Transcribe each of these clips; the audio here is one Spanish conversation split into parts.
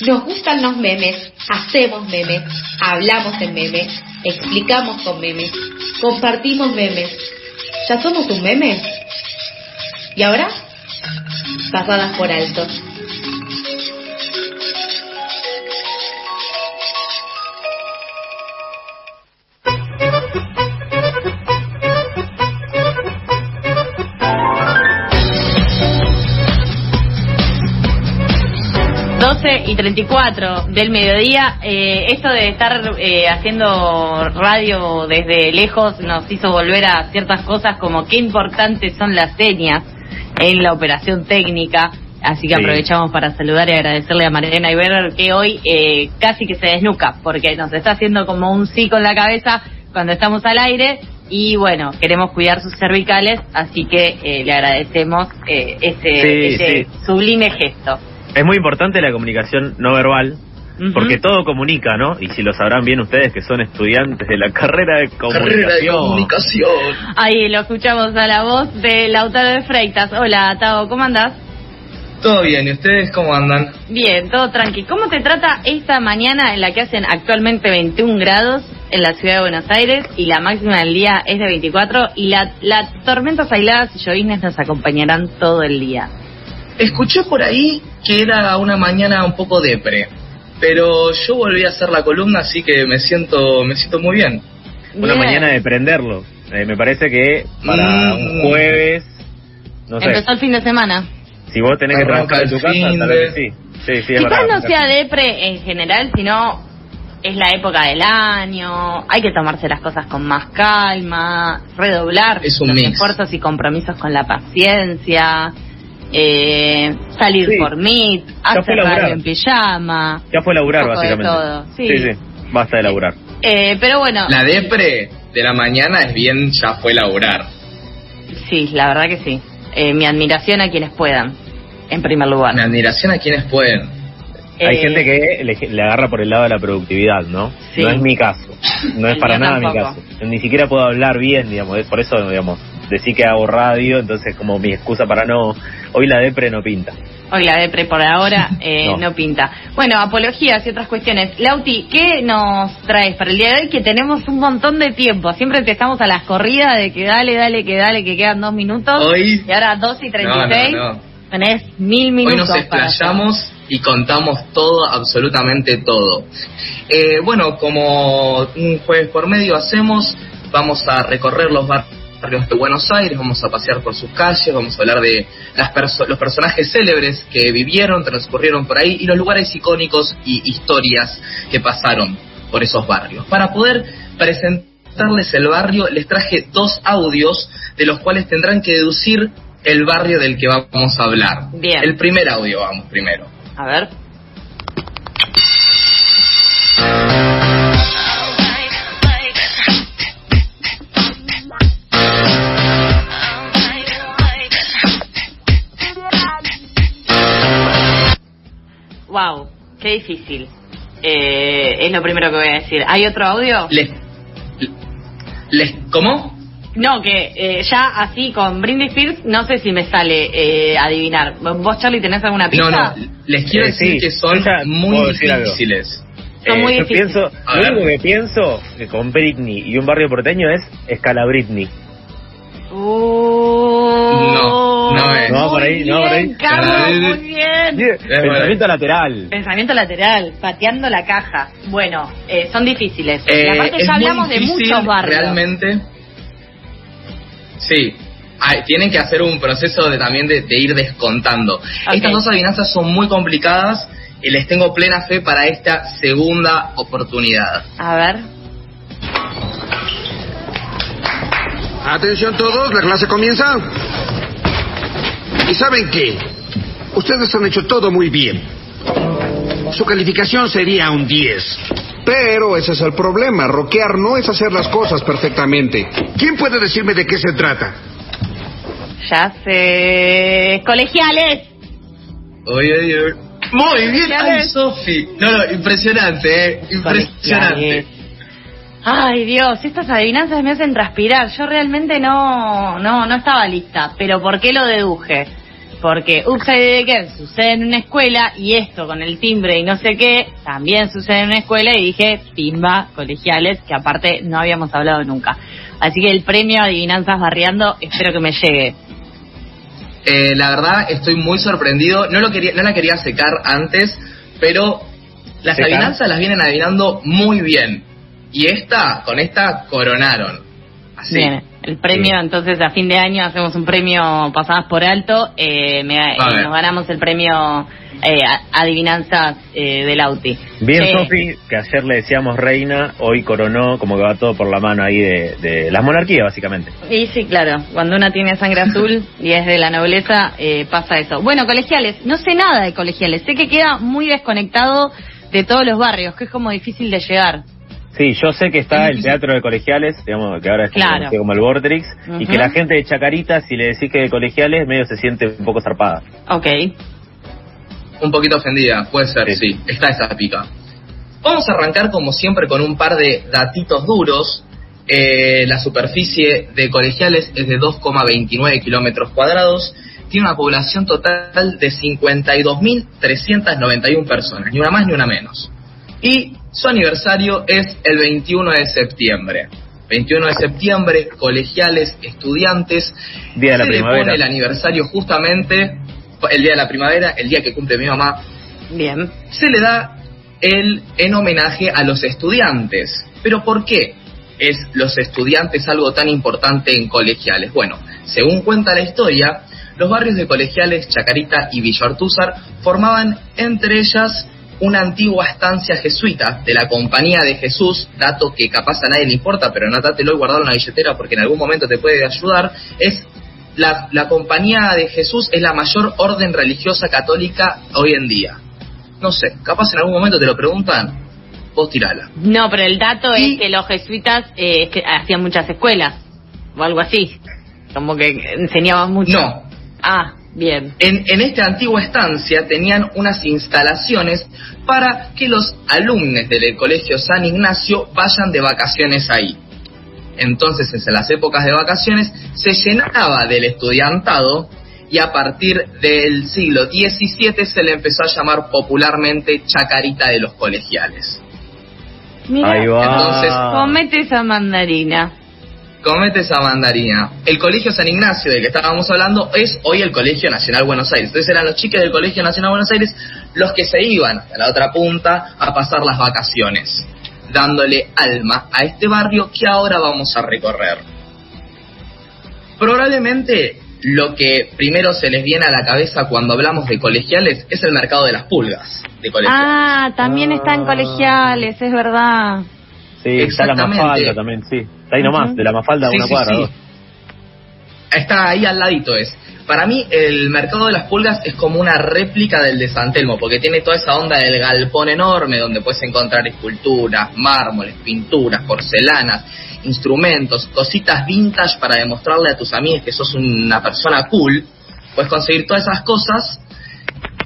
Nos gustan los memes, hacemos memes, hablamos en memes, explicamos con memes, compartimos memes. ¿Ya somos un meme? ¿Y ahora? Pasadas por alto. 12 y 34 del mediodía. Eh, esto de estar eh, haciendo radio desde lejos nos hizo volver a ciertas cosas como qué importantes son las señas en la operación técnica. Así que aprovechamos para saludar y agradecerle a Mariana Iber que hoy eh, casi que se desnuca porque nos está haciendo como un sí con la cabeza cuando estamos al aire y bueno, queremos cuidar sus cervicales, así que le agradecemos ese, ese sublime gesto. Es muy importante la comunicación no verbal, porque todo comunica, ¿no? Y si lo sabrán bien ustedes que son estudiantes de la carrera de comunicación. Carrera de comunicación. Ahí lo escuchamos a la voz de Lautaro de Freitas. Hola, Tao, ¿cómo andás? Todo bien, ¿y ustedes cómo andan? Bien, todo tranqui. ¿Cómo te trata esta mañana en la que hacen actualmente 21 grados en la ciudad de Buenos Aires y la máxima del día es de 24 y las la tormentas aisladas y lloviznas nos acompañarán todo el día? Escuché por ahí que era una mañana un poco depre, pero yo volví a hacer la columna, así que me siento, me siento muy bien. Una mañana de prenderlo. Eh, me parece que para un mm. jueves, no sé. Empezó el fin de semana. Si vos tenés que trabajar en tu casa, tal vez sí. Sí, sí, Quizás no sea depre en general, sino es la época del año, hay que tomarse las cosas con más calma, redoblar los esfuerzos y compromisos con la paciencia eh, salir por Meet, hacer radio en pijama. Ya fue laburar, básicamente. Sí. sí. basta de laburar. Eh, pero bueno. La depre de la mañana es bien, ya fue laburar. Sí, la verdad que sí. Eh, mi admiración a quienes puedan, en primer lugar. Mi admiración a quienes pueden. Hay gente que le, agarra por el lado de la productividad, ¿no? No es mi caso. No es para nada mi caso. Ni siquiera puedo hablar bien, digamos. Por eso, digamos, decir que hago radio, entonces como mi excusa para no... Hoy la depre no pinta. Hoy la depre por ahora eh, no. pinta. Bueno, apologías y otras cuestiones. Lauti, ¿qué nos traes para el día de hoy? Que tenemos un montón de tiempo. Siempre te estamos a las corridas de que dale, dale, que dale, que quedan dos minutos. Hoy... Y ahora dos y treinta y seis. Tenés mil minutos. Hoy nos explayamos y contamos todo, absolutamente todo. Eh, bueno, como un jueves por medio hacemos, vamos a recorrer los barrios de Buenos Aires, vamos a pasear por sus calles, vamos a hablar de las los personajes célebres que vivieron, transcurrieron por ahí y los lugares icónicos y historias que pasaron por esos barrios. Para poder presentarles el barrio, les traje dos audios de los cuales tendrán que deducir el barrio del que vamos a hablar. Bien. El primer audio, vamos primero. A ver. Wow, qué difícil. Eh, es lo primero que voy a decir. ¿Hay otro audio? Les, les ¿Cómo? No, que eh, ya así con Britney Spears no sé si me sale eh, adivinar. ¿Vos, Charlie, tenés alguna pista? No, no, les quiero decir que son muy difíciles. Son muy difíciles. Pienso, lo único que pienso que con Britney y un barrio porteño es Escala Britney. Uh, no. No es. No, por ahí, no, por ahí. Carlos, muy bien. Pensamiento lateral. Pensamiento lateral, pateando la caja. Bueno, eh, son difíciles. Eh, aparte ya hablamos de muchos barrios. Realmente. Sí, tienen que hacer un proceso de también de, ir descontando. Estas dos adivinanzas son muy complicadas y les tengo plena fe para esta segunda oportunidad. A ver. Atención todos, la clase comienza. ¿Y saben qué? Ustedes han hecho todo muy bien. Su calificación sería un 10. Pero ese es el problema. Roquear no es hacer las cosas perfectamente. ¿Quién puede decirme de qué se trata? Ya sé. Colegiales. Oye, oye. Muy bien, ay, Sofi. No, no, impresionante, eh. Impresionante. Ay Dios, estas adivinanzas me hacen transpirar. Yo realmente no, no, no estaba lista. Pero ¿por qué lo deduje? porque Upside Down sucede en una escuela y esto con el timbre y no sé qué también sucede en una escuela y dije, pimba, colegiales, que aparte no habíamos hablado nunca. Así que el premio Adivinanzas Barriando espero que me llegue. Eh, la verdad estoy muy sorprendido, no, lo quería, no la quería secar antes, pero las adivinanzas las vienen adivinando muy bien. Y esta, con esta coronaron. Así. Bien, el premio, entonces a fin de año hacemos un premio pasadas por alto, eh, nos ganamos el premio eh, adivinanzas eh, del Auti. Bien, Sofi, que ayer le decíamos reina, hoy coronó, como que va todo por la mano ahí de, de la monarquía, básicamente. Y sí, claro, cuando una tiene sangre azul y es de la nobleza, pasa eso. Bueno, colegiales, no sé nada de colegiales, sé que queda muy desconectado de todos los barrios, que es como difícil de llegar. Sí, yo sé que está el teatro de colegiales, digamos, que ahora es como el Vortrix, y que la gente de Chacarita, si le decís que de colegiales, medio se siente un poco zarpada. Ok. Un poquito ofendida, puede ser, sí, está esa pica. Vamos a arrancar como siempre con un par de datitos duros. Eh, la superficie de colegiales es de 2,29 kilómetros cuadrados. Tiene una población total de 52.391 personas, ni una más ni una menos. Y su aniversario es el 21 de septiembre. 21 de septiembre, colegiales, estudiantes. Día de la se primavera. Le pone el aniversario justamente, el día de la primavera, el día que cumple mi mamá. Bien. Se le da el en homenaje a los estudiantes. ¿Pero por qué es los estudiantes algo tan importante en colegiales? Bueno, según cuenta la historia, los barrios de colegiales, Chacarita y Villa formaban entre ellas una antigua estancia jesuita de la Compañía de Jesús, dato que capaz a nadie le importa, pero anótatelo y guardalo en la billetera porque en algún momento te puede ayudar, es la, la Compañía de Jesús es la mayor orden religiosa católica hoy en día. No sé, capaz en algún momento te lo preguntan, vos tirala. No, pero el dato es que los jesuitas eh, hacían muchas escuelas, o algo así, como que enseñaban mucho. No. Ah, Bien. En, en esta antigua estancia tenían unas instalaciones para que los alumnos del Colegio San Ignacio vayan de vacaciones ahí. Entonces, en las épocas de vacaciones, se llenaba del estudiantado y a partir del siglo XVII se le empezó a llamar popularmente Chacarita de los Colegiales. Mira, Ahí va. Entonces, comete esa mandarina comete esa mandarina. El Colegio San Ignacio del que estábamos hablando es hoy el Colegio Nacional Buenos Aires. Entonces eran los chicos del Colegio Nacional Buenos Aires los que se iban a la otra punta a pasar las vacaciones, dándole alma a este barrio que ahora vamos a recorrer. Probablemente lo que primero se les viene a la cabeza cuando hablamos de colegiales es el mercado de las pulgas. De ah, también está en ah. colegiales, es verdad. Sí, está la Mafalda también, sí. Está ahí nomás, de la Mafalda a una cuadra. Está ahí al ladito es. Para mí el mercado de las pulgas es como una réplica del de San Telmo, porque tiene toda esa onda del galpón enorme donde puedes encontrar esculturas, mármoles, pinturas, porcelanas, instrumentos, cositas vintage para demostrarle a tus amigos que sos una persona cool. Puedes conseguir todas esas cosas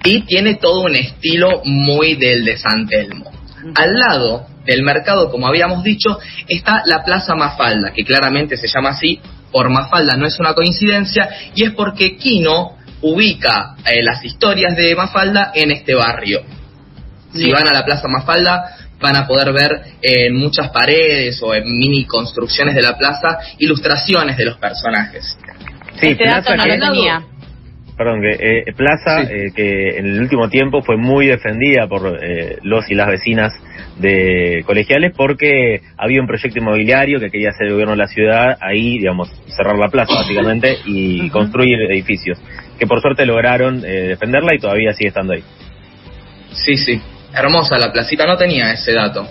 y tiene todo un estilo muy del de San Telmo. Al lado del mercado, como habíamos dicho, está la Plaza Mafalda, que claramente se llama así por Mafalda, no es una coincidencia, y es porque Kino ubica eh, las historias de Mafalda en este barrio. Si van a la Plaza Mafalda, van a poder ver en muchas paredes o en mini construcciones de la plaza ilustraciones de los personajes. Sí, este dato no lo tenía perdón, que eh, Plaza, eh, que en el último tiempo fue muy defendida por eh, los y las vecinas de colegiales porque había un proyecto inmobiliario que quería hacer el gobierno de la ciudad, ahí, digamos, cerrar la plaza básicamente y construir edificios, que por suerte lograron defenderla y todavía sigue estando ahí. Sí, sí, hermosa la placita, no tenía ese dato.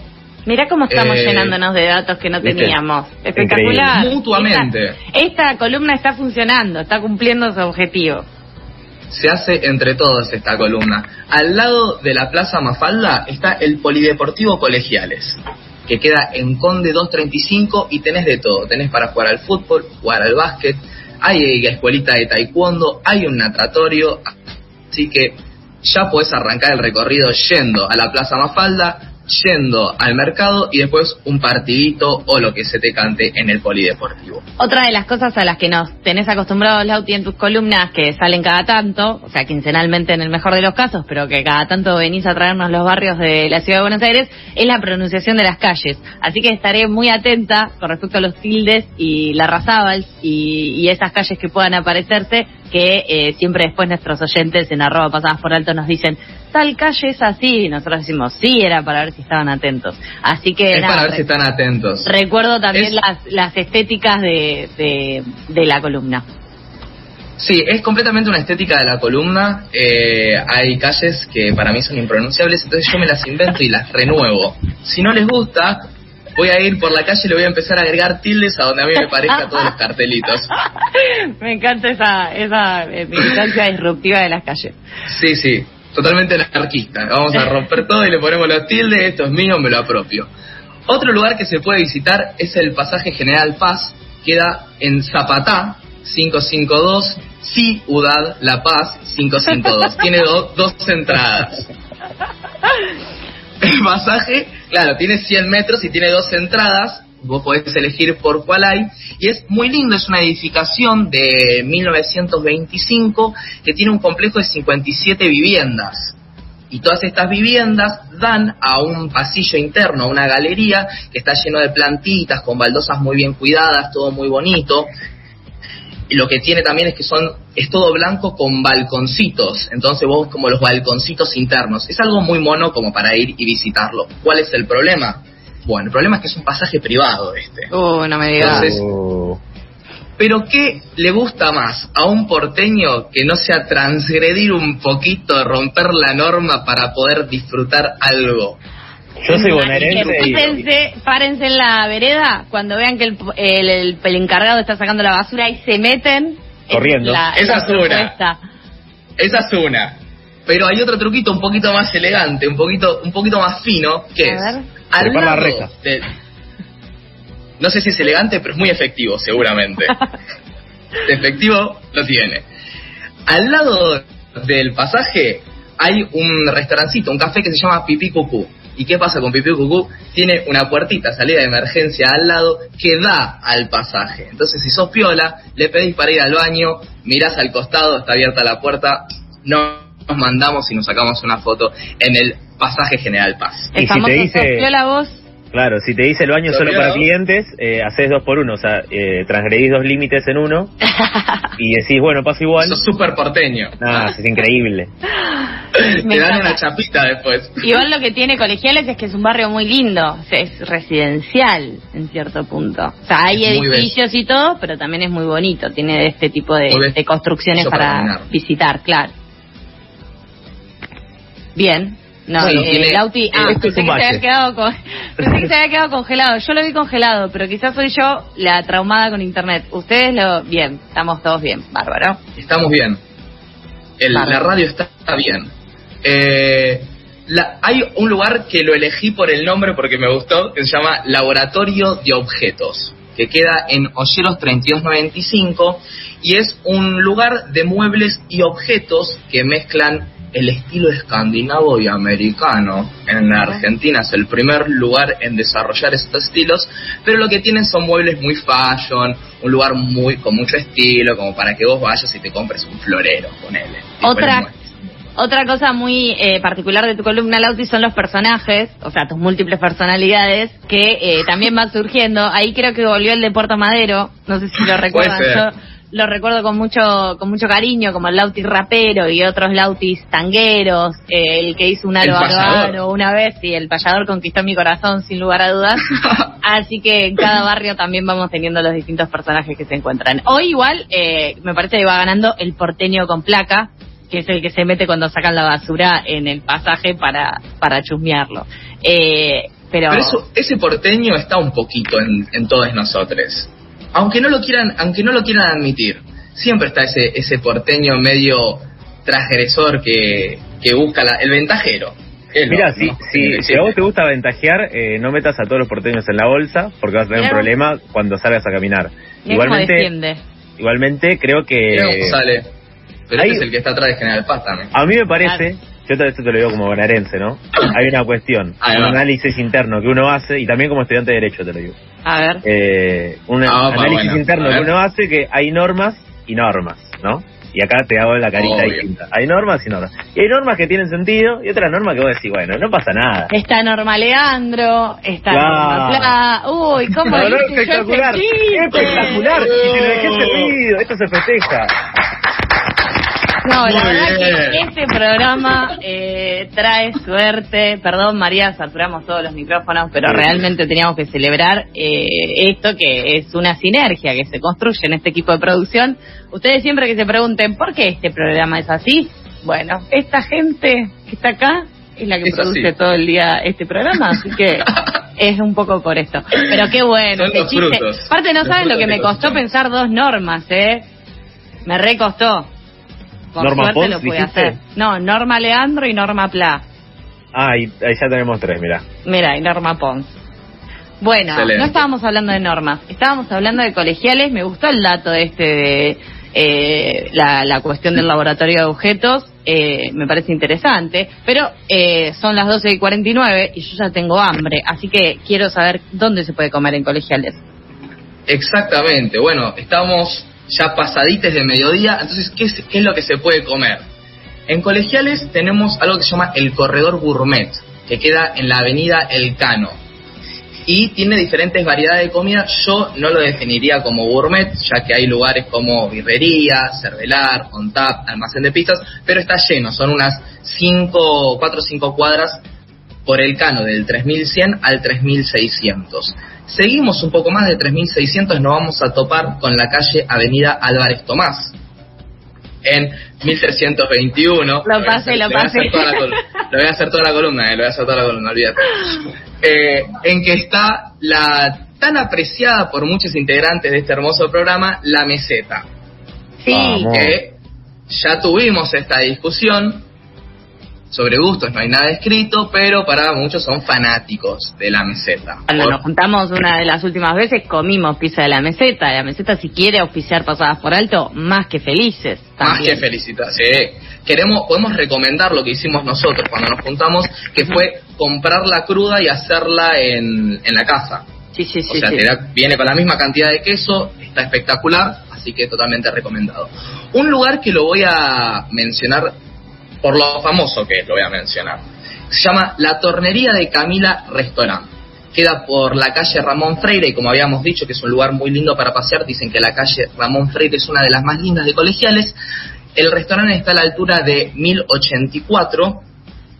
Mira cómo estamos llenándonos de datos que no teníamos. Espectacular. Mutuamente. esta columna está funcionando, está cumpliendo su objetivo se hace entre todos esta columna. Al lado de la Plaza Mafalda está el Polideportivo Colegiales, que queda en Conde 235 y tenés de todo. Tenés para jugar al fútbol, jugar al básquet, hay escuelita de taekwondo, hay un natatorio, así que ya podés arrancar el recorrido yendo a la Plaza Mafalda, yendo al mercado y después un partidito o lo que se te cante en el polideportivo. Otra de las cosas a las que nos tenés acostumbrados, Lauti, en tus columnas, que salen cada tanto, o sea, quincenalmente en el mejor de los casos, pero que cada tanto venís a traernos los barrios de la ciudad de Buenos Aires, es la pronunciación de las calles. Así que estaré muy atenta con respecto a los tildes y la razábal y, y esas calles que puedan aparecerse, que eh, siempre después nuestros oyentes en arroba pasadas por alto nos dicen, tal calle es así, y nosotros decimos, sí, era para ver si estaban atentos. Así que... Es para ver si están atentos. Recuerdo también las, las estéticas de, de, de la columna. Sí, es completamente una estética de la columna. Eh, hay calles que para mí son impronunciables, entonces yo me las invento y las renuevo. Si no les gusta, voy a ir por la calle y le voy a empezar a agregar tildes a donde a mí me parezca todos los cartelitos. me encanta esa, esa eh, militancia disruptiva de las calles. Sí, sí, totalmente anarquista. Vamos a romper todo y le ponemos los tildes, esto es mío, me lo apropio. Otro lugar que se puede visitar es el pasaje General Paz, queda en Zapatá, 552, Ciudad La Paz, 552. Tiene do, dos entradas. El pasaje, claro, tiene 100 metros y tiene dos entradas. Vos podés elegir por cuál hay. Y es muy lindo, es una edificación de 1925 que tiene un complejo de 57 viviendas. Y todas estas viviendas dan a un pasillo interno, a una galería que está lleno de plantitas, con baldosas muy bien cuidadas, todo muy bonito. Y lo que tiene también es que son es todo blanco con balconcitos, entonces vos como los balconcitos internos. Es algo muy mono como para ir y visitarlo. ¿Cuál es el problema? Bueno, el problema es que es un pasaje privado este. Uh, no me digas. Entonces, pero ¿qué le gusta más a un porteño que no sea transgredir un poquito, romper la norma para poder disfrutar algo? Yo soy bonaerense y... Párense, párense en la vereda cuando vean que el, el, el- el encargado está sacando la basura y se meten. en Corriendo. La, Esa la es una. Esa es una. Pero hay otro truquito un poquito más elegante, un poquito, un poquito más fino, que A es ver. al la lado reja. de- No sé si es elegante, pero es muy efectivo, seguramente. Efectivo lo tiene. Al lado del pasaje hay un restaurancito, un café que se llama Pipí Cucú. ¿Y qué pasa con Pipí Cucú? Tiene una puertita, salida de emergencia al lado que da al pasaje. Entonces, si sos piola, le pedís para ir al baño, mirás al costado, está abierta la puerta, no nos mandamos y nos sacamos una foto en el pasaje General Paz. Y El si famoso te dice- sopló la voz. Claro, si te dice el baño Lo solo para clientes, eh, haces dos por uno, o sea, eh, transgredís dos límites en uno y decís, bueno, paso igual. Sos súper porteño. Nada, es increíble. Te dan una chapita después. Igual lo que tiene Colegiales es que es un barrio muy lindo, o sea, es residencial en cierto punto. O sea, hay Es edificios y todo, pero también es muy bonito, tiene este tipo de, construcciones para visitar, claro. Bien. No, Bueno, eh, Lauti, ah, pensé que, se había quedado con, pensé que se había quedado congelado. Yo lo vi congelado, pero quizás soy yo la traumada con internet. Ustedes lo, bien, estamos todos bien, bárbaro. Estamos bien. El- la radio está bien. Eh, la- hay un lugar que lo elegí por el nombre porque me gustó, que se llama Laboratorio de Objetos, que queda en Olleros 3295 y es un lugar de muebles y objetos que mezclan el estilo escandinavo y americano. En la Argentina es el primer lugar en desarrollar estos estilos, pero lo que tienen son muebles muy fashion, un lugar muy con mucho estilo, como para que vos vayas y te compres un florero, ponele. Otra-. Otra cosa muy eh, particular de tu columna, Lauti, son los personajes, o sea, tus múltiples personalidades, que eh, también van surgiendo. Ahí creo que volvió el de Puerto Madero, no sé si lo recuerdan. Yo lo recuerdo con mucho con mucho cariño, como el Lauti rapero y otros Lautis tangueros, eh, el que hizo un aro una vez y el payador conquistó mi corazón sin lugar a dudas. Así que en cada barrio también vamos teniendo los distintos personajes que se encuentran. Hoy igual eh, me parece que va ganando el porteño con placa, que es el que se mete cuando sacan la basura en el pasaje para, para chusmearlo. Eh, pero, Pero eso, ese porteño está un poquito en, en todos nosotros. Aunque no lo quieran, aunque no lo quieran admitir, siempre está ese, ese porteño medio transgresor que, que busca la- el ventajero. Mira, si, ¿no? si, si a vos te gusta ventajear, eh, no metas a todos los porteños en la bolsa porque vas a tener un problema cuando salgas a caminar. mirá Igualmente, igualmente creo que cómo sale. Pero Hay- este es el que está atrás de General Paz también. a mí me parece yo esto te lo digo como bonaerense, ¿no? Hay una cuestión, un análisis interno que uno hace, y también como estudiante de Derecho te lo digo. A ver. Eh, un ah, análisis interno que uno hace que hay normas y normas, ¿no? Y acá te hago la carita distinta. Hay normas y normas. Y hay normas que tienen sentido y otras normas que vos decís, bueno, no pasa nada. Está norma Leandro, está norma Pla. Uy, ¿cómo no, no, espectacular. Espectacular. Y si lo dejé servido, esto se festeja. No, la verdad que este programa eh, trae suerte. Perdón, María, saturamos todos los micrófonos, pero realmente teníamos que celebrar eh, esto que es una sinergia que se construye en este equipo de producción. Ustedes siempre que se pregunten por qué este programa es así, bueno, esta gente que está acá es la que produce todo el día este programa, así que es un poco por esto. Pero qué bueno, este chiste. Aparte, no saben lo que me costó pensar dos normas, ¿eh? Me recostó. Norma Pons, lo hacer. No, Norma Leandro y Norma Pla. Ah, ahí, ya tenemos tres, mira. Mira, y Norma Pons. Bueno, no estábamos hablando de normas, estábamos hablando de colegiales. Me gustó el dato este de eh, la, cuestión del laboratorio de objetos. Eh, me parece interesante, pero eh, son las 12 y 49 y yo ya tengo hambre, así que quiero saber dónde se puede comer en colegiales. Exactamente, bueno, estamos ya pasadites de mediodía, entonces, ¿qué es, ¿qué es lo que se puede comer? En colegiales tenemos algo que se llama el corredor gourmet, que queda en la avenida El Cano. Y tiene diferentes variedades de comida. Yo no lo definiría como gourmet, ya que hay lugares como birrería, cervelar, on tap, almacén de pizzas, pero está lleno. Son unas 5, 4 o 5 cuadras por el Cano, del 3100 al 3600. Seguimos un poco más de 3600, nos vamos a topar con la calle Avenida Álvarez Tomás. En 1321. Lo pasé, lo pasé. Lo voy a hacer toda la columna, eh, lo voy a hacer toda la columna, olvídate. Eh, en que está la tan apreciada por muchos integrantes de este hermoso programa, la meseta. Sí. Que ya tuvimos esta discusión sobre gustos no hay nada escrito, pero para muchos son fanáticos de la meseta. Cuando nos juntamos una de las últimas veces, comimos pizza de la meseta. La meseta, si quiere oficiar pasadas por alto, más que felices. Más que felicitas, sí. Queremos, podemos recomendar lo que hicimos nosotros cuando nos juntamos, que fue comprarla cruda y hacerla en, en la casa. Sí, sí, sí. O sea, viene con la misma cantidad de queso, está espectacular, así que totalmente recomendado. Un lugar que lo voy a mencionar por lo famoso que lo voy a mencionar. Se llama La Tornería de Camila Restaurant. Queda por la calle Ramón Freire y como habíamos dicho que es un lugar muy lindo para pasear, dicen que la calle Ramón Freire es una de las más lindas de colegiales. El restaurante está a la altura de 1084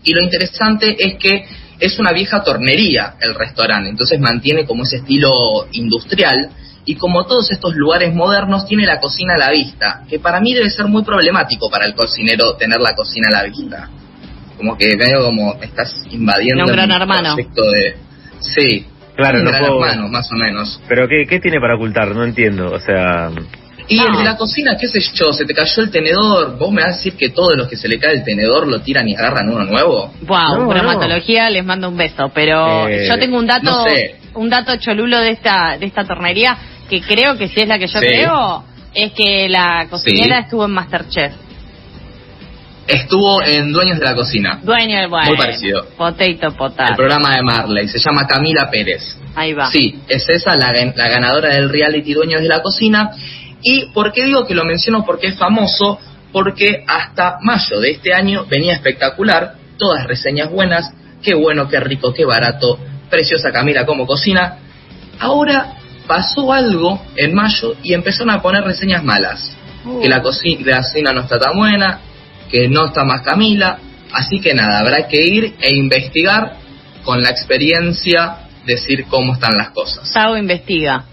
y lo interesante es que es una vieja tornería el restaurante, entonces mantiene como ese estilo industrial y como todos estos lugares modernos tiene la cocina a la vista, que para mí debe ser muy problemático para el cocinero tener la cocina a la vista. Como que veo como estás invadiendo un gran hermano. de sí, claro, un no gran hermano más o menos. Pero qué qué tiene para ocultar? No entiendo, o sea, y el de la cocina, qué sé yo, se te cayó el tenedor. ¿Vos me vas a decir que todos los que se le cae el tenedor lo tiran y agarran uno nuevo? Wow, bromatología, les mando un beso. Pero eh, yo tengo un dato, un dato cholulo de esta, de esta tornería que creo que si es la que yo creo, es que la cocinera estuvo en Masterchef. Estuvo en Dueños de la Cocina. Dueño del Muy parecido. Potato, potato. El programa de Marley. Se llama Camila Pérez. Ahí va. Sí, es esa la, la ganadora del reality Dueños de la Cocina. ¿Y por qué digo que lo menciono? Porque es famoso. Porque hasta mayo de este año venía espectacular. Todas reseñas buenas. Qué bueno, qué rico, qué barato. Preciosa Camila como cocina. Ahora pasó algo en mayo y empezaron a poner reseñas malas. Que la, cocina, no está tan buena, que no está más Camila. Así que nada, habrá que ir e investigar con la experiencia, decir cómo están las cosas. Tavo investiga.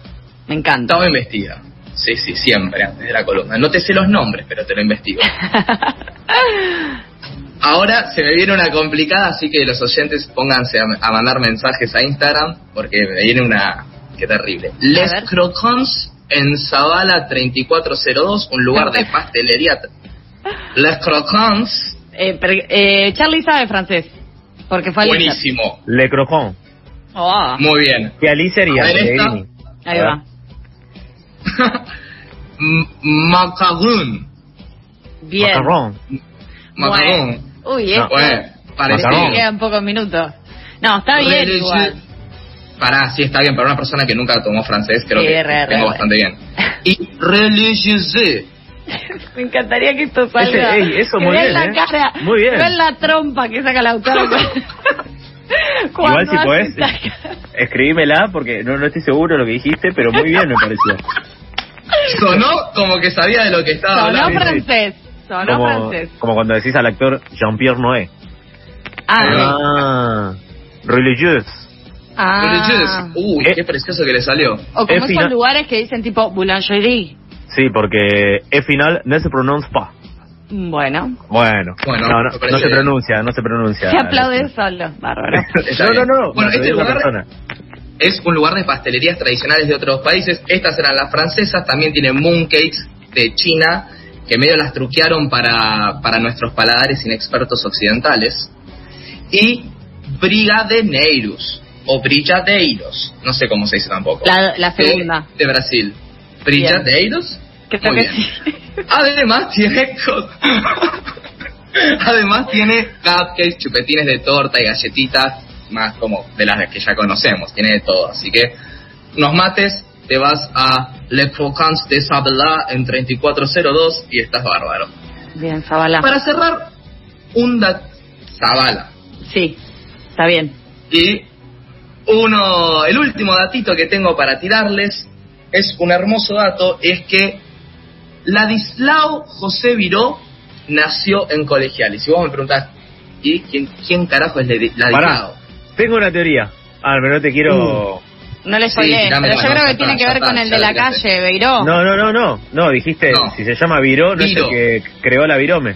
Me encanta. Tavo investiga. Sí, sí, siempre antes de la columna. No te sé los nombres, pero te lo investigo. Ahora se me viene una complicada, así que los oyentes pónganse a mandar mensajes a Instagram, porque me viene una, Qué terrible. Les Croquants en Zavala 3402, un lugar de pastelería. Les Croquants. Eh, eh, Charlie sabe francés. Porque fue Buenísimo. Le Croquant. Oh. Muy bien. ¿Qué Ali sería? Ahí va. Macaron. Bien. Macarrón. Macarón. Uy, esto. Bueno, parece. Me quedan pocos minutos. No, está bien igual. Pará, sí está bien, para una persona que nunca tomó francés creo Sí, que re, re, tengo re. bastante bien. Y religieuse. Me encantaría que esto salga. Ese- ey, eso que muy bien, la ¿eh? cara. Muy bien. la trompa que saca el autor. Cuando Igual si podés, escribímela porque no, no estoy seguro de lo que dijiste, pero muy bien me pareció. Sonó como que sabía de lo que estaba Sonó hablando. francés. Sonó Como, francés. como cuando decís al actor Jean-Pierre Noé. Ah, Ah, religieuse. Ah. Religieuse. Uy, Eh. qué precioso que le salió. O como Es esos lugares que dicen tipo boulangerie. Sí, porque es final no se pronuncia pas. Bueno, Bueno, Bueno, no, no, no se pronuncia, no se pronuncia. se aplaude solo. Bárbaro. No, no, no. Bueno, este lugar persona. es un lugar de pastelerías tradicionales de otros países. Estas eran las francesas, también tiene mooncakes de China, que medio las truquearon para, para nuestros paladares inexpertos occidentales. Y Brigadeiros, o Brigadeiros, no sé cómo se dice tampoco. La, segunda. De, Brasil. Brigadeiros. Creo Muy bien. sí. Además tiene Además tiene cupcakes, chupetines de torta y galletitas más como de las que ya conocemos, tiene de todo, así que unos mates, te vas a Le Croquants de Sabela en 3402 y estás bárbaro. Bien, Zabala. Para cerrar, un dat Zabala. Sí, está bien. Y uno, el último datito que tengo para tirarles es un hermoso dato, es que Ladislao José Viró nació en Colegial. Y si vos me preguntás, ¿y quién, quién carajo es Ladi- Pará, Ladislao? tengo una teoría. Ah, pero no te quiero... No le Sí, spoileé, tirame pero yo creo que tiene que ver con el de la calle, Beiró. No, no, no, no. No, dijiste, No. si se llama Viró, no Viro. es el que creó la virome.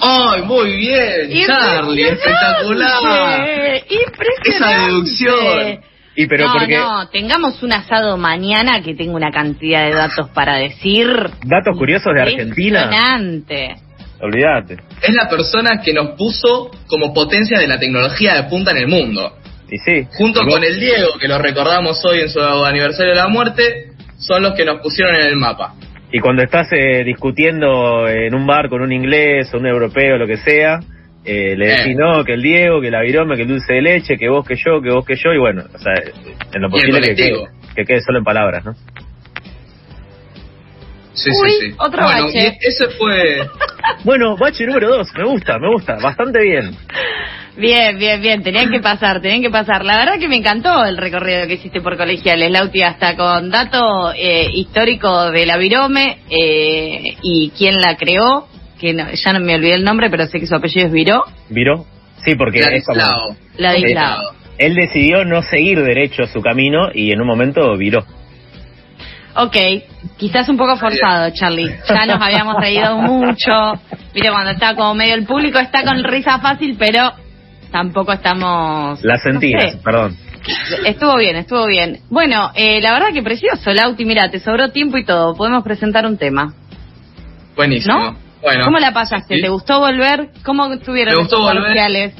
¡Ay, muy bien! Charlie, espectacular. Impresionante. Esa deducción. Y pero no, porque... no, tengamos un asado mañana que tengo una cantidad de datos para decir. Datos curiosos de Argentina. Impresionante. Olvídate. Es la persona que nos puso como potencia de la tecnología de punta en el mundo. Y sí. Junto Y con el Diego, que lo recordamos hoy en su aniversario de la muerte, son los que nos pusieron en el mapa. Y cuando estás eh, discutiendo en un bar con un inglés o un europeo, lo que sea, eh, le decís Eh. no, que el Diego, que la virome, que el dulce de leche, que vos, que yo, que vos, que yo, y bueno, o sea, en lo posible que quede, que quede solo en palabras, ¿no? Sí, Uy, sí, sí. otro bueno, bache. ese fue... Bueno, bache número dos, me gusta, me gusta, bastante bien. Bien, bien, bien, tenían que pasar, tenían que pasar. La verdad que me encantó el recorrido que hiciste por colegiales, Lauti, hasta con dato eh, histórico de la Virome eh, y quién la creó, que no- ya no me olvidé el nombre, pero sé que su apellido es Viró. ¿Viró? Sí, porque es como- Ladislao. Ladislao. él decidió no seguir derecho su camino y en un momento viró. Ok, quizás un poco forzado, Charlie. Ya nos habíamos reído mucho. Mire, cuando está como medio el público está con risa fácil, pero tampoco estamos... La no sentías, sé. perdón. Estuvo bien, estuvo bien. Bueno, eh, la verdad que precioso, Lauti. Mira, te sobró tiempo y todo. Podemos presentar un tema. Buenísimo. ¿No? Bueno, ¿Cómo la pasaste? sí. ¿Te gustó volver? ¿Cómo estuvieron volver. parciales?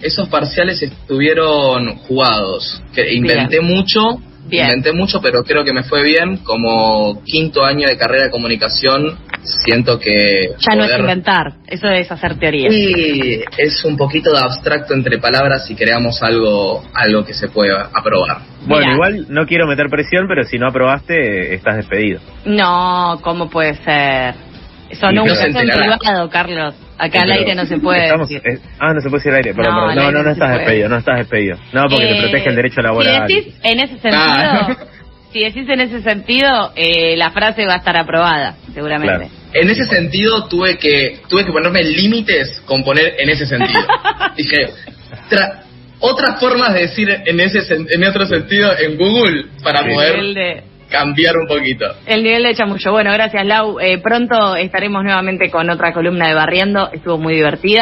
Esos parciales estuvieron jugados. Que inventé mucho, Bien. inventé mucho, pero creo que me fue bien. Como quinto año de carrera de comunicación, siento que Ya no es inventar, eso es hacer teoría. Y es un poquito de abstracto entre palabras y creamos algo, algo que se pueda aprobar. Bueno, igual no quiero meter presión, pero si no aprobaste, estás despedido. No, ¿cómo puede ser? Eso Y no no enterará. privado, Carlos. Acá al aire no se puede estamos- decir. eh, ah, no se puede decir al aire. Perdón, No, perdón. no, aire no, no estás puede. despedido, no estás despedido. No, porque te Eh, protege el derecho laboral. Si decís en ese sentido, Ah. si decís en ese sentido, eh, la frase va a estar aprobada, seguramente. Claro. En ese sentido tuve que tuve que ponerme límites con poner en ese sentido. Dije, tra- otras formas de decir en ese en otro sentido en Google para Sí. Poder cambiar un poquito. el nivel de chamullo. Bueno, gracias Lau. Eh, pronto estaremos nuevamente con otra columna de Barriendo. Estuvo muy divertida.